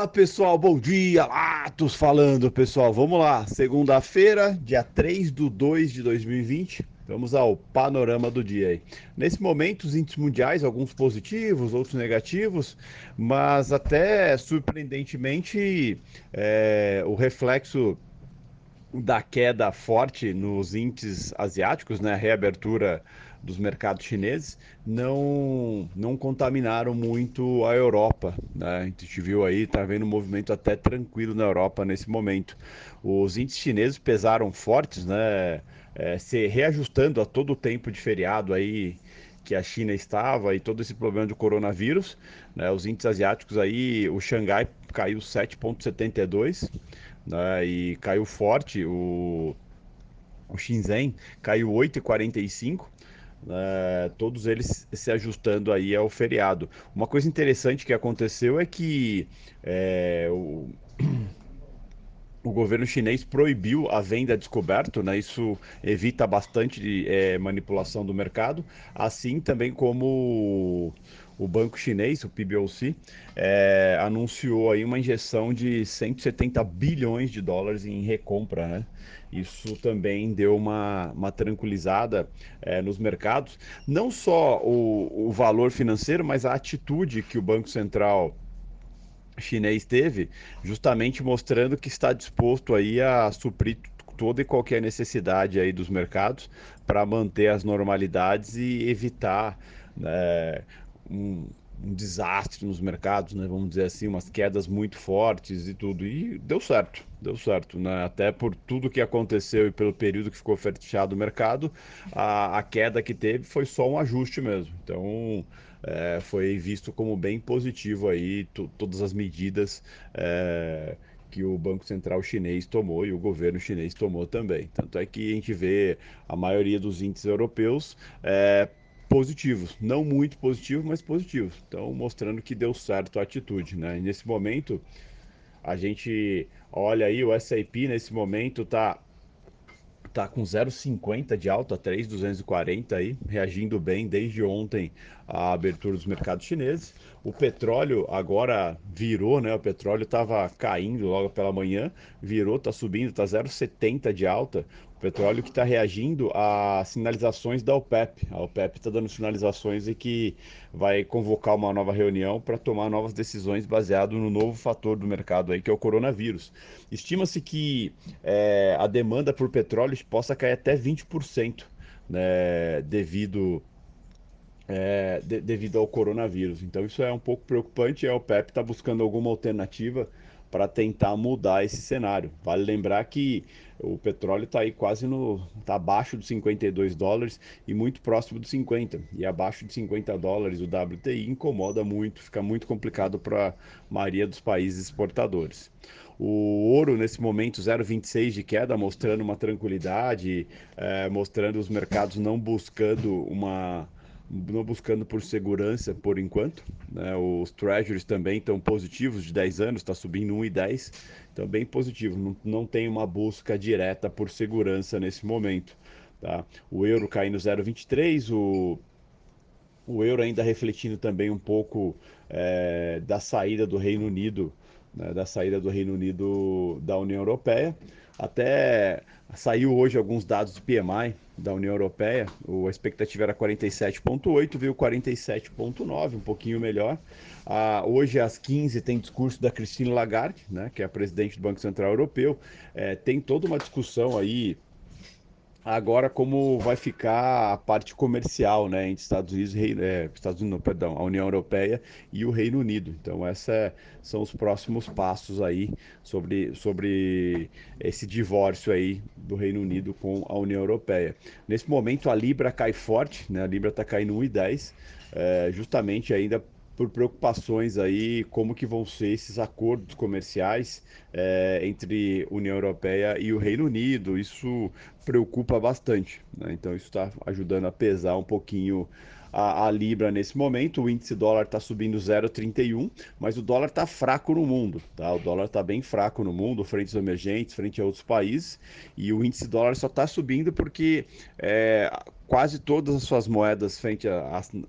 Fala pessoal, bom dia, Latos falando pessoal, vamos lá, segunda-feira, dia 3 de 2 de 2020, vamos ao panorama do dia aí. Nesse momento, os índices mundiais, alguns positivos, outros negativos, mas até surpreendentemente é, o reflexo da queda forte nos índices asiáticos, né, a reabertura dos mercados chineses não não contaminaram muito a Europa. Né? A gente viu aí, está vendo um movimento até tranquilo na Europa nesse momento. Os índices chineses pesaram fortes, né? É, se reajustando a todo o tempo de feriado aí que a China estava e todo esse problema do coronavírus. Né? Os índices asiáticos aí, o Xangai caiu 7,72 né? e caiu forte. O, o Shenzhen caiu 8,45 é, todos eles se ajustando aí ao feriado. Uma coisa interessante que aconteceu é que é, o, o, governo chinês proibiu a venda descoberto, né? Isso evita bastante é, manipulação do mercado, assim também como o banco chinês, o PBOC, é, anunciou aí uma injeção de 170 bilhões de dólares em recompra, né? Isso também deu uma, uma tranquilizada é, nos mercados. Não só o, o valor financeiro, mas a atitude que o Banco Central chinês teve, justamente mostrando que está disposto aí a suprir toda e qualquer necessidade aí dos mercados para manter as normalidades e evitar né, um, um, desastre nos mercados, né? Vamos dizer assim, umas quedas muito fortes e tudo. E deu certo, deu certo, né? Até por tudo que aconteceu e pelo período que ficou fechado o mercado, a, a queda que teve foi só um ajuste mesmo. Então é, foi visto como bem positivo aí todas as medidas. É, que o Banco Central chinês tomou e o governo chinês tomou também. Tanto é que a gente vê a maioria dos índices europeus é, positivos, não muito positivos, mas positivos. Então, mostrando que deu certo a atitude, né? E nesse momento, a gente olha aí o S&P nesse momento tá tá com 0,50 de alta, 3,240 aí, reagindo bem desde ontem a abertura dos mercados chineses. O petróleo agora virou, né? O petróleo estava caindo logo pela manhã, virou, está subindo, está 0,70 de alta. Petróleo que está reagindo a sinalizações da OPEP. A OPEP está dando sinalizações e que vai convocar uma nova reunião para tomar novas decisões baseado no novo fator do mercado aí, que é o coronavírus. Estima-se que é, a demanda por petróleo possa cair até 20%, né, devido é, de, devido ao coronavírus. Então isso é um pouco preocupante a OPEP está buscando alguma alternativa para tentar mudar esse cenário. Vale lembrar que o petróleo está aí quase no. está abaixo dos 52 dólares e muito próximo dos 50. E abaixo de 50 dólares o WTI incomoda muito, fica muito complicado para a maioria dos países exportadores. O ouro, nesse momento, 0,26 de queda, mostrando uma tranquilidade, é, mostrando os mercados não buscando uma não buscando por segurança por enquanto. Né? Os treasuries também estão positivos de 10 anos, está subindo 1,10, então bem positivo. Não, não tem uma busca direta por segurança nesse momento. Tá? O euro caindo 0,23, o, o euro ainda refletindo também um pouco é, da saída do Reino Unido, né? da saída do Reino Unido da União Europeia. Até saiu hoje alguns dados do PMI da União Europeia. A expectativa era 47,8, veio 47,9, um pouquinho melhor. Ah, hoje às 15 tem discurso da Christine Lagarde, né, que é a presidente do Banco Central Europeu. É, tem toda uma discussão aí Agora, como vai ficar a parte comercial, né, entre Estados Unidos, é, Estados Unidos, não, perdão, a União Europeia e o Reino Unido. Então, esses é, são os próximos passos aí sobre, sobre esse divórcio aí do Reino Unido com a União Europeia. Nesse momento, a Libra cai forte, né, a Libra está caindo 1,10, é, justamente ainda por preocupações aí como que vão ser esses acordos comerciais é, entre União Europeia e o Reino Unido. Isso preocupa bastante. Né? Então isso está ajudando a pesar um pouquinho a, a, libra nesse momento. O índice dólar está subindo 0,31, mas o dólar está fraco no mundo. Tá? O dólar está bem fraco no mundo, frente aos emergentes, frente a outros países. E o índice dólar só está subindo porque é, quase todas as suas moedas frente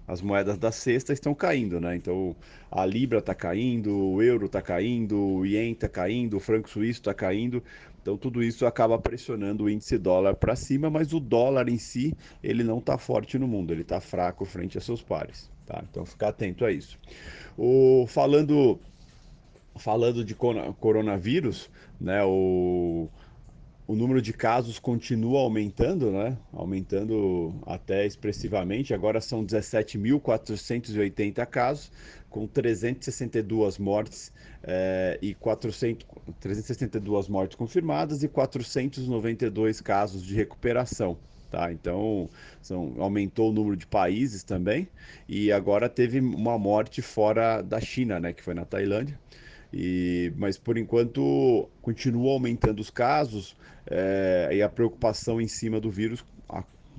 às moedas da cesta estão caindo, né? Então a libra está caindo, o euro está caindo, o ien está caindo, o franco suíço está caindo. Então tudo isso acaba pressionando o índice dólar para cima, mas o dólar em si ele não está forte no mundo, ele está fraco frente a seus pares. Tá? Então ficar atento a isso. O, falando falando de coronavírus, né, o, o número de casos continua aumentando, né? Aumentando até expressivamente. Agora são 17.480 casos, com 362 mortes é, e 400, 362 mortes confirmadas e 492 casos de recuperação. Tá, então são, aumentou o número de países também e agora teve uma morte fora da China, né, que foi na Tailândia. E, mas por enquanto continua aumentando os casos é, e a preocupação em cima do vírus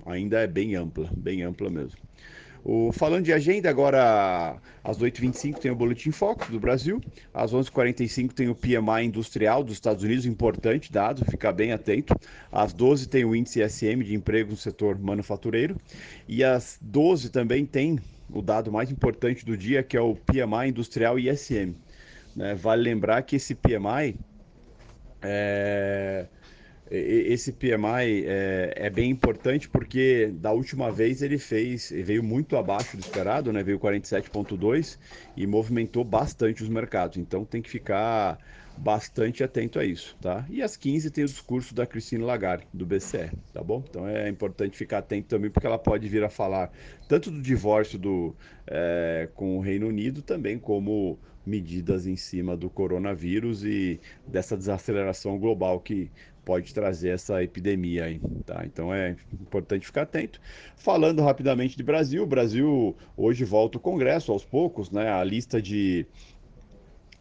ainda é bem ampla, bem ampla mesmo. O, falando de agenda, agora às 8h25 tem o Boletim Foco do Brasil, às 11h45 tem o PMI Industrial dos Estados Unidos, importante dado, ficar bem atento. Às 12 tem o Índice SM de Emprego no Setor Manufatureiro, e às 12 também tem o dado mais importante do dia, que é o PMI Industrial ISM. Né? Vale lembrar que esse PMI é esse PMI é, é, bem importante porque da última vez ele fez, veio muito abaixo do esperado, né? Veio 47,2 e movimentou bastante os mercados. Então tem que ficar bastante atento a isso, tá? E às 15 tem o discurso da Cristina Lagarde, do BCE, tá bom? Então é importante ficar atento também, porque ela pode vir a falar tanto do divórcio do, é, com o Reino Unido, também como medidas em cima do coronavírus e dessa desaceleração global que pode trazer essa epidemia aí, tá? Então é importante ficar atento. Falando rapidamente de Brasil, o Brasil hoje volta o Congresso aos poucos, né? A lista de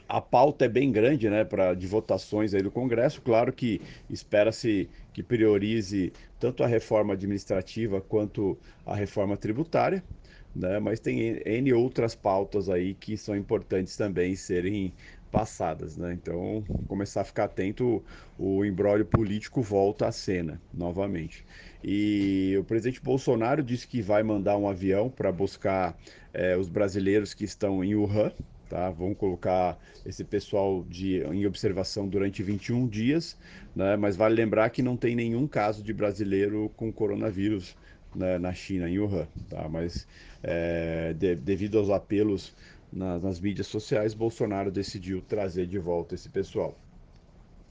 a pauta é bem grande, né, para de votações aí do Congresso. Claro que espera-se que priorize tanto a reforma administrativa quanto a reforma tributária, né? Mas tem N outras pautas aí que são importantes também serem passadas, né? Então, começar a ficar atento, o embrólio político volta à cena novamente. E o presidente Bolsonaro disse que vai mandar um avião para buscar é, os brasileiros que estão em Wuhan, tá? Vão colocar esse pessoal de, em observação durante 21 dias, né? Mas vale lembrar que não tem nenhum caso de brasileiro com coronavírus né, na China, em Wuhan, tá? Mas é, de, devido aos apelos nas, nas mídias sociais, Bolsonaro decidiu trazer de volta esse pessoal.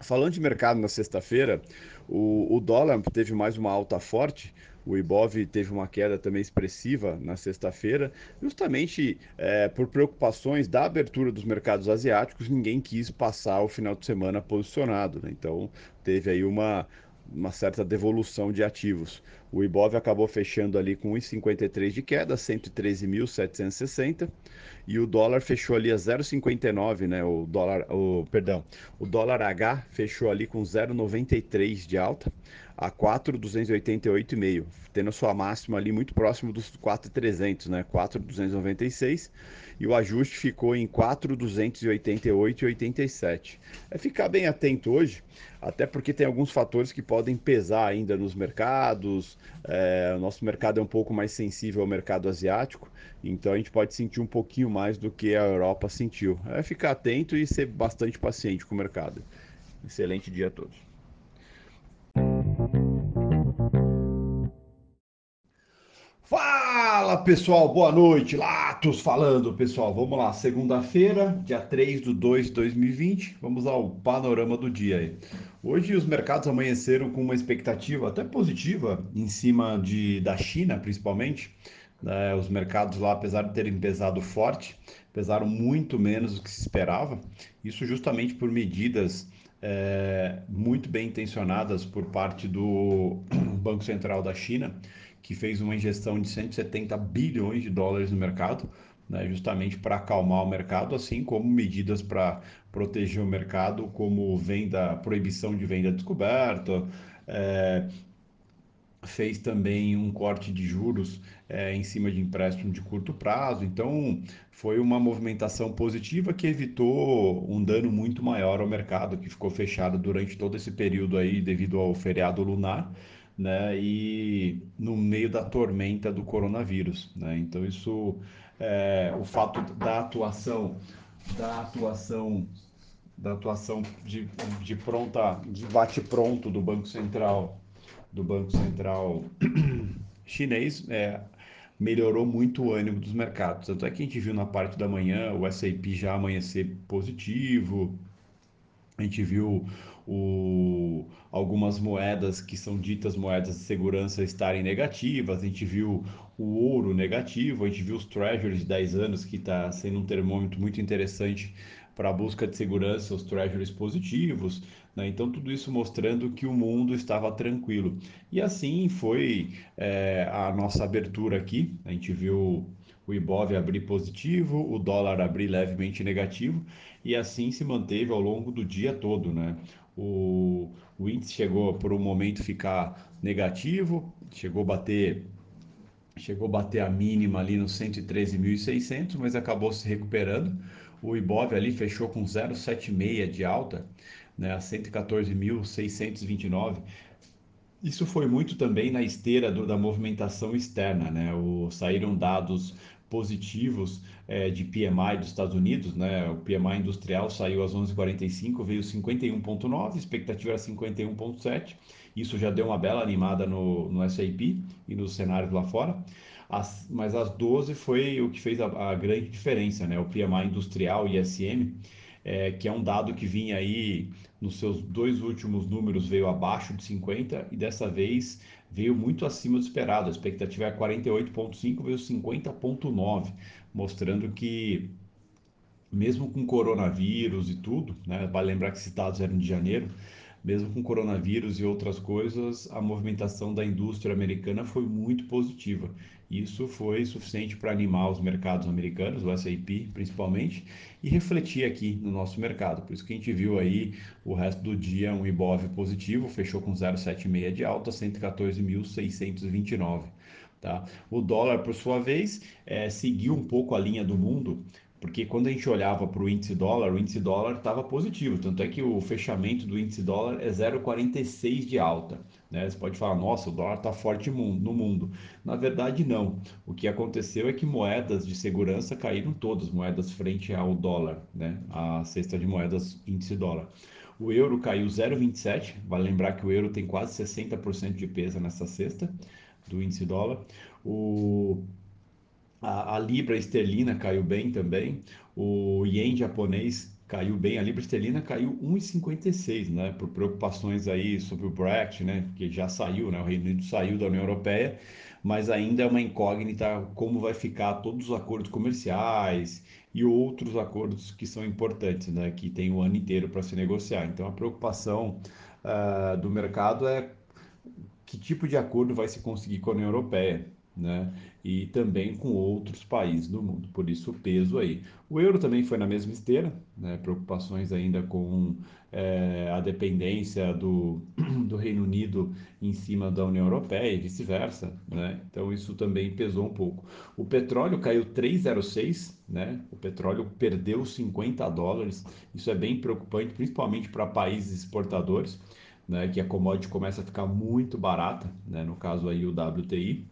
Falando de mercado na sexta-feira, o, o, dólar teve mais uma alta forte, o Ibov teve uma queda também expressiva na sexta-feira, justamente é, por preocupações da abertura dos mercados asiáticos, ninguém quis passar o final de semana posicionado, né? então teve aí uma, uma certa devolução de ativos. O Ibov acabou fechando ali com 1,53 de queda, 113.760, e o dólar fechou ali a 0,59, né? O dólar, o perdão, o dólar H fechou ali com 0,93 de alta a 4,288,5, tendo sua máxima ali muito próximo dos 4,300, né? 4,296 e o ajuste ficou em 4,288,87. É ficar bem atento hoje, até porque tem alguns fatores que podem pesar ainda nos mercados. É, o nosso mercado é um pouco mais sensível ao mercado asiático, então a gente pode sentir um pouquinho mais do que a Europa sentiu. É ficar atento e ser bastante paciente com o mercado. Excelente dia a todos. Pessoal, boa noite, Latos falando pessoal, vamos lá, segunda-feira, dia 3 de 2 de 2020, vamos ao panorama do dia aí. Hoje os mercados amanheceram com uma expectativa até positiva em cima de, da China principalmente, né? os mercados lá apesar de terem pesado forte, pesaram muito menos do que se esperava, isso justamente por medidas é, muito bem intencionadas por parte do Banco Central da China, que fez uma injeção de 170 bilhões de dólares no mercado, né, justamente para acalmar o mercado, assim como medidas para proteger o mercado, como venda, proibição de venda descoberta, é, fez também um corte de juros é, em cima de empréstimo de curto prazo. Então, foi uma movimentação positiva que evitou um dano muito maior ao mercado, que ficou fechado durante todo esse período aí devido ao feriado lunar né? E no meio da tormenta do coronavírus, né? Então isso, é, o fato da atuação, da atuação, da atuação de, de pronta, de bate pronto do Banco Central, do Banco Central chinês, é, melhorou muito o ânimo dos mercados. Tanto é que a gente viu na parte da manhã o S&P já amanhecer positivo, a gente viu o, algumas moedas que são ditas moedas de segurança estarem negativas, a gente viu o ouro negativo, a gente viu os treasuries de 10 anos, que está sendo um termômetro muito interessante para a busca de segurança, os treasuries positivos, né? então tudo isso mostrando que o mundo estava tranquilo. E assim foi é, a nossa abertura aqui, a gente viu o Ibov abrir positivo, o dólar abrir levemente negativo, e assim se manteve ao longo do dia todo, né? O, o índice chegou por um momento ficar negativo, chegou a bater chegou a bater a mínima ali nos 113.600, mas acabou se recuperando. O Ibov ali fechou com 0,76 de alta, né, a 114.629. Isso foi muito também na esteira do, da movimentação externa, né? O, saíram dados positivos é, de PMI dos Estados Unidos, né? O PMI industrial saiu às 11h45, veio 51,9, expectativa era 51,7. Isso já deu uma bela animada no, no SAP e nos cenários lá fora. As, mas às 12 foi o que fez a, a grande diferença, né? O PMI industrial ISM, é, que é um dado que vinha aí nos seus dois últimos números veio abaixo de 50 e dessa vez veio muito acima do esperado. A expectativa é 48,5, veio 50,9, mostrando que mesmo com coronavírus e tudo, né, vale lembrar que dados eram de janeiro, mesmo com coronavírus e outras coisas, a movimentação da indústria americana foi muito positiva. Isso foi suficiente para animar os mercados americanos, o S&P principalmente, e refletir aqui no nosso mercado. Por isso que a gente viu aí o resto do dia um Ibov positivo, fechou com 0,76 de alta, 114.629. Tá? O dólar, por sua vez, é, seguiu um pouco a linha do mundo, porque quando a gente olhava para o índice dólar, o índice dólar estava positivo, tanto é que o fechamento do índice dólar é 0,46 de alta. Né? Você pode falar, nossa, o dólar está forte no mundo. Na verdade, não. O que aconteceu é que moedas de segurança caíram todas, moedas frente ao dólar, né? a cesta de moedas índice dólar. O euro caiu 0,27, vale lembrar que o euro tem quase 60% de peso nessa cesta do índice dólar. O a, a, libra esterlina caiu bem também. O ien japonês caiu bem. A libra esterlina caiu 1,56, né? Por preocupações aí sobre o Brexit, né? Que já saiu, né? O Reino Unido saiu da União Europeia, mas ainda é uma incógnita como vai ficar todos os acordos comerciais e outros acordos que são importantes, né? Que tem o ano inteiro para se negociar. Então a preocupação uh, do mercado é que tipo de acordo vai se conseguir com a União Europeia né? E também com outros países do mundo, por isso o peso aí. O euro também foi na mesma esteira, né? Preocupações ainda com é, a dependência do, do Reino Unido em cima da União Europeia e vice-versa, né? Então isso também pesou um pouco. O petróleo caiu 3,06, né? O petróleo perdeu 50 dólares, isso é bem preocupante, principalmente para países exportadores. Né, que a commodity começa a ficar muito barata, né, no caso aí o WTI,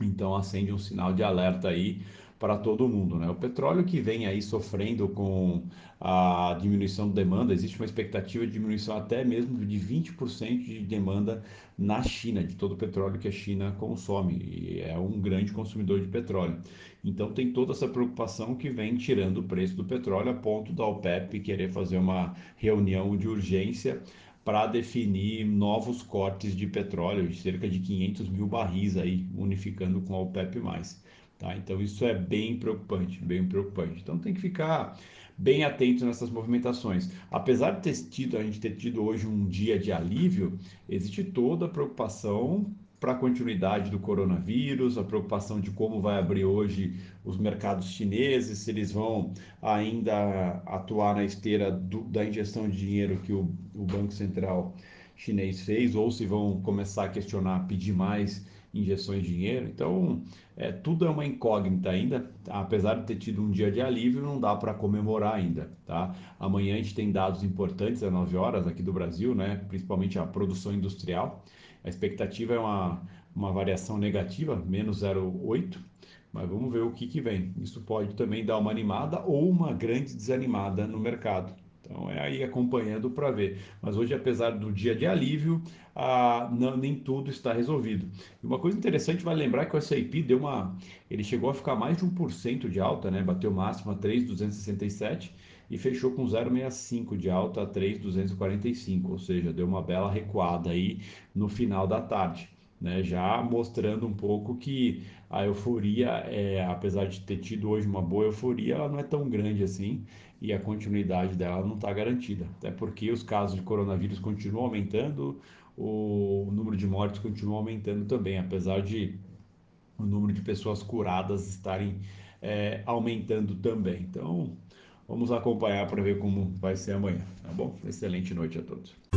então acende um sinal de alerta aí para todo mundo, né? O petróleo que vem aí sofrendo com a diminuição de demanda, existe uma expectativa de diminuição até mesmo de 20% de demanda na China, de todo o petróleo que a China consome, e é um grande consumidor de petróleo. Então tem toda essa preocupação que vem tirando o preço do petróleo a ponto da OPEP querer fazer uma reunião de urgência para definir novos cortes de petróleo, de cerca de 500 mil barris aí, unificando com a OPEP+. Tá? Então isso é bem preocupante, bem preocupante. Então tem que ficar bem atento nessas movimentações. Apesar de ter tido, a gente ter tido hoje um dia de alívio, existe toda a preocupação para a continuidade do coronavírus, a preocupação de como vai abrir hoje os mercados chineses, se eles vão ainda atuar na esteira do, da injeção de dinheiro que o, o Banco Central chinês fez, ou se vão começar a questionar, pedir mais injeções de dinheiro. Então, é, tudo é uma incógnita ainda. Apesar de ter tido um dia de alívio, não dá para comemorar ainda. Tá? Amanhã a gente tem dados importantes às 9 horas aqui do Brasil, né? principalmente a produção industrial A expectativa é uma, uma variação negativa, menos 0,8, mas vamos ver o que, que vem. Isso pode também dar uma animada ou uma grande desanimada no mercado. Então é aí acompanhando para ver. Mas hoje, apesar do dia de alívio, ah, não, nem tudo está resolvido. E uma coisa interessante, vai lembrar que o S&P deu uma, ele chegou a ficar mais de 1% de alta, né? Bateu máximo a 3,267 e fechou com 0,65 de alta a 3,245, ou seja, deu uma bela recuada aí no final da tarde. Né, já mostrando um pouco que a euforia, é, apesar de ter tido hoje uma boa euforia, ela não é tão grande assim e a continuidade dela não está garantida. Até porque os casos de coronavírus continuam aumentando, o número de mortes continua aumentando também, apesar de o número de pessoas curadas estarem é, aumentando também. Então, vamos acompanhar para ver como vai ser amanhã, tá bom? Excelente noite a todos.